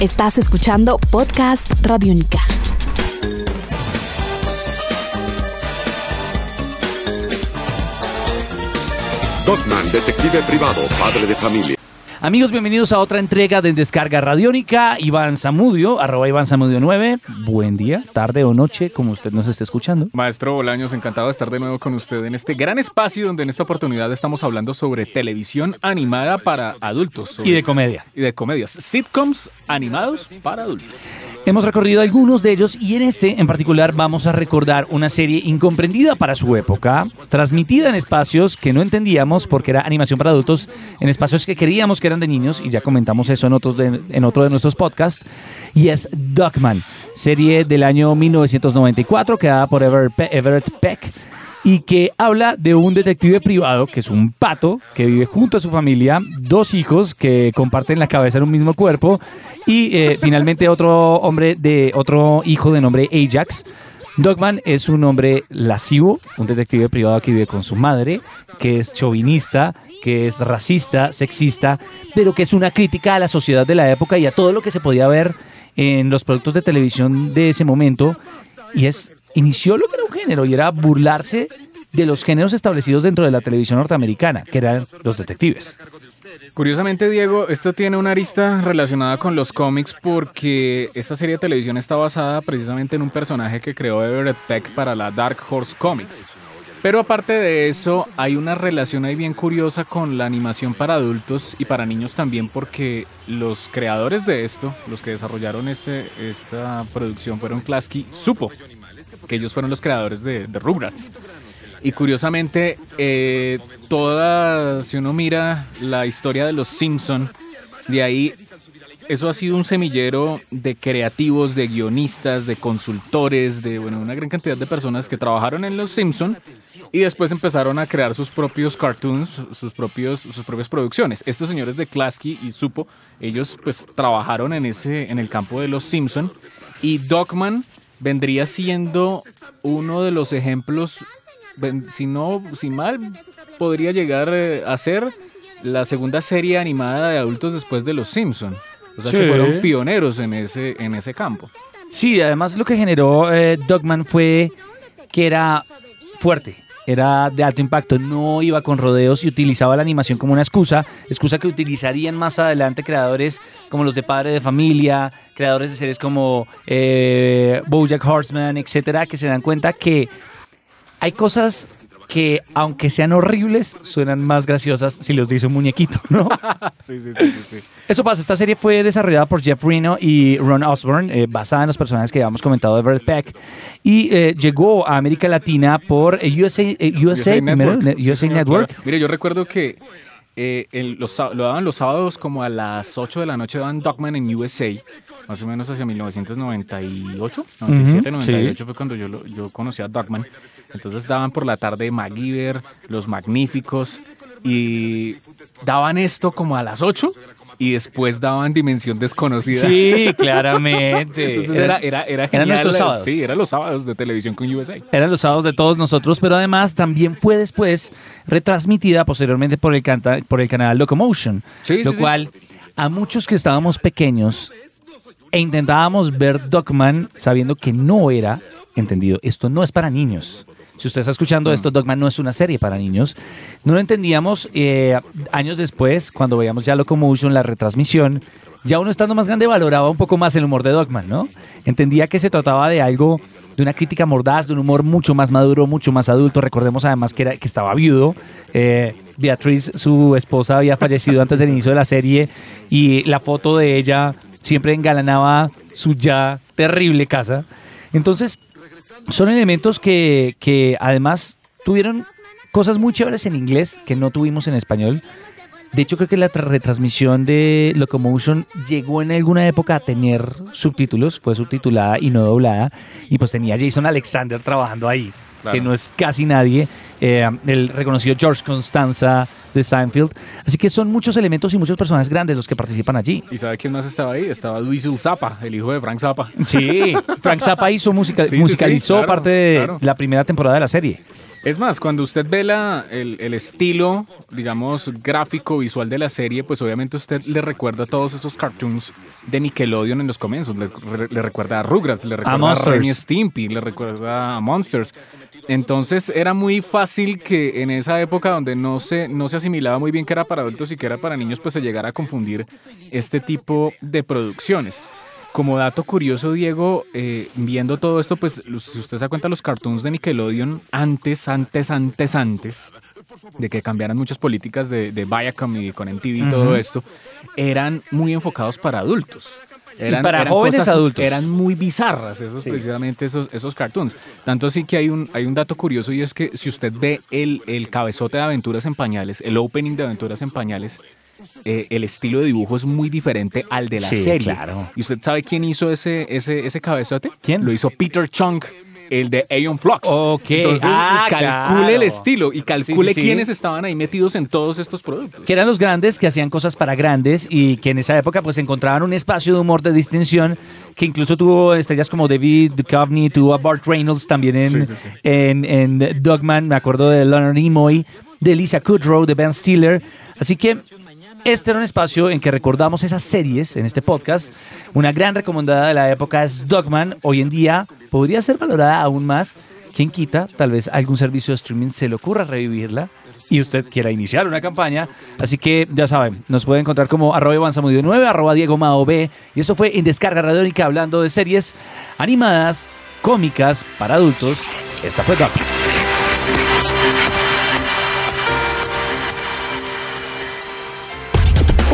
Estás escuchando Podcast Radiónica. Dogman, detective privado, padre de familia. Amigos, bienvenidos a otra entrega de Descarga Radiónica. Iván Zamudio, arroba Iván Zamudio 9. Buen día, tarde o noche, como usted nos esté escuchando. Maestro Bolaños, encantado de estar de nuevo con usted en este gran espacio donde en esta oportunidad estamos hablando sobre televisión animada para adultos. Y de comedia. Y de comedias. Sitcoms animados para adultos. Hemos recorrido algunos de ellos y en este en particular vamos a recordar una serie incomprendida para su época, transmitida en espacios que no entendíamos porque era animación para adultos, en espacios que creíamos que eran de niños y ya comentamos eso en, de- otro de nuestros podcasts, y es Duckman, serie del año 1994 creada por Everett Peck y que habla de un detective privado que es un pato que vive junto a su familia, dos hijos que comparten la cabeza en un mismo cuerpo y eh, finalmente otro hombre de otro hijo de nombre Ajax. Dogman es un hombre lascivo, un detective privado que vive con su madre, que es chauvinista, que es racista, sexista, pero que es una crítica a la sociedad de la época y a todo lo que se podía ver en los productos de televisión de ese momento. Y es inició lo que era un género y era burlarse de los géneros establecidos dentro de la televisión norteamericana, que eran los detectives. Curiosamente, Diego, esto tiene una arista relacionada con los cómics porque esta serie de televisión está basada precisamente en un personaje que creó Everett Peck para la Dark Horse Comics. Pero aparte de eso, hay una relación ahí bien curiosa con la animación para adultos y para niños también porque los creadores de esto, los que desarrollaron este, esta producción fueron Klasky Supo, que ellos fueron los creadores de, de Rugrats. Y curiosamente, eh, toda, si uno mira la historia de los Simpson, de ahí, eso ha sido un semillero de creativos, de guionistas, de consultores, de bueno, una gran cantidad de personas que trabajaron en los Simpson y después empezaron a crear sus propios cartoons, sus, propios, sus propias producciones. Estos señores de Klasky y Supo, ellos pues trabajaron en, ese, en el campo de los Simpson y Dogman vendría siendo uno de los ejemplos si no, si mal, podría llegar eh, a ser la segunda serie animada de adultos después de Los Simpson. O sea que fueron pioneros en ese, en ese campo. Sí, además lo que generó eh, Dogman fue que era fuerte, era de alto impacto, no iba con rodeos y utilizaba la animación como una excusa, excusa que utilizarían más adelante creadores como los de Padre de Familia, creadores de series como eh, BoJack Horseman, etcétera, que se dan cuenta que hay cosas que aunque sean horribles, suenan más graciosas si los dice un muñequito, ¿no? sí, sí, sí, sí, sí. Eso pasa, esta serie fue desarrollada por Jeff Reno y Ron Osborne, eh, basada en los personajes que habíamos comentado de Everett Peck, y eh, llegó a América Latina por eh, USA, USA, Network. Sí, USA Network. Mire, yo recuerdo que eh, el- los lo daban los sábados como a las 8 de la noche, daban Dogman en USA, más o menos hacia 1998, 97, Ujú, 98 fue cuando yo, lo- yo conocí a Dogman. Entonces daban por la tarde MacGyver, Los Magníficos, y daban esto como a las 8 y después daban Dimensión Desconocida. Sí, claramente. Entonces era, era, era eran genial. nuestros sábados. Sí, eran los sábados de televisión con USA. Eran los sábados de todos nosotros, pero además también fue después retransmitida posteriormente por el, canta- por el canal Locomotion, Sí, lo sí, sí. cual a muchos que estábamos pequeños e intentábamos ver Dogman sabiendo que no era entendido, esto no es para niños. Si usted está escuchando esto, Dogman no es una serie para niños. No lo entendíamos eh, años después, cuando veíamos ya Locomotion, la retransmisión. Ya uno estando más grande valoraba un poco más el humor de Dogman, ¿no? Entendía que se trataba de algo, de una crítica mordaz, de un humor mucho más maduro, mucho más adulto. Recordemos además que, era, que estaba viudo. Eh, Beatriz, su esposa, había fallecido antes del inicio de la serie y la foto de ella siempre engalanaba su ya terrible casa. Entonces, son elementos que, que además tuvieron cosas muy chéveres en inglés que no tuvimos en español. De hecho, creo que la tra- retransmisión de Locomotion llegó en alguna época a tener subtítulos, fue subtitulada y no doblada, y pues tenía Jason Alexander trabajando ahí, Claro. que no es casi nadie, eh, el reconocido George Constanza de Seinfeld. Así que son muchos elementos y muchos personajes grandes los que participan allí. ¿Y sabe quién más estaba ahí? Estaba Luis Zappa, el hijo de Frank Zappa. Sí, Frank Zappa hizo música, Sí, sí, sí, musicalizó claro, parte de claro. la primera temporada de la serie. Es más, cuando usted ve la, el, el estilo, digamos, gráfico, visual de la serie, pues obviamente usted le recuerda a todos esos cartoons de Nickelodeon en los comienzos. Le, le recuerda a Rugrats, le recuerda a, y Stimpy, le recuerda a Monsters. Entonces era muy fácil que en esa época donde no se, no se asimilaba muy bien que era para adultos y que era para niños, pues se llegara a confundir este tipo de producciones. Como dato curioso, Diego, eh, viendo todo esto, pues si usted se da cuenta, los cartoons de Nickelodeon antes, antes, antes, antes de que cambiaran muchas políticas de, de Viacom y con MTV y todo esto, eran muy enfocados para adultos. Eran, para eran jóvenes adultos. Eran muy bizarras esos precisamente esos, esos cartoons. Tanto así que hay un, hay un dato curioso y es que si usted ve el, el cabezote de Aventuras en Pañales, el opening de Aventuras en Pañales, eh, el estilo de dibujo es muy diferente al de la Sí, serie. claro. ¿Y usted sabe quién hizo ese, ese, ese cabezote? ¿Quién? Lo hizo Peter Chung, el de Aeon Flux. Ok. Entonces, Ah, calcule claro. el estilo y calcule Sí, sí, sí. quiénes estaban ahí metidos en todos estos productos. que eran los grandes que hacían cosas para grandes y que en esa época pues encontraban un espacio de humor de distinción que incluso tuvo estrellas como David Duchovny, tuvo a Bart Reynolds también en, en, en Dogman, me acuerdo de Leonard Nimoy, de Lisa Kudrow, de Ben Stiller, así que este era un espacio en que recordamos esas series en este podcast. Una gran recomendada de la época es Dogman. Hoy en día podría ser valorada aún más. ¿Quién quita? Tal vez algún servicio de streaming se le ocurra revivirla y usted quiera iniciar una campaña. Así que ya saben, nos puede encontrar como arroba Iván Zamudio 9, arroba Diego Mao B. Y eso fue en Descarga Radiónica hablando de series animadas, cómicas, para adultos. Esta fue Dogman.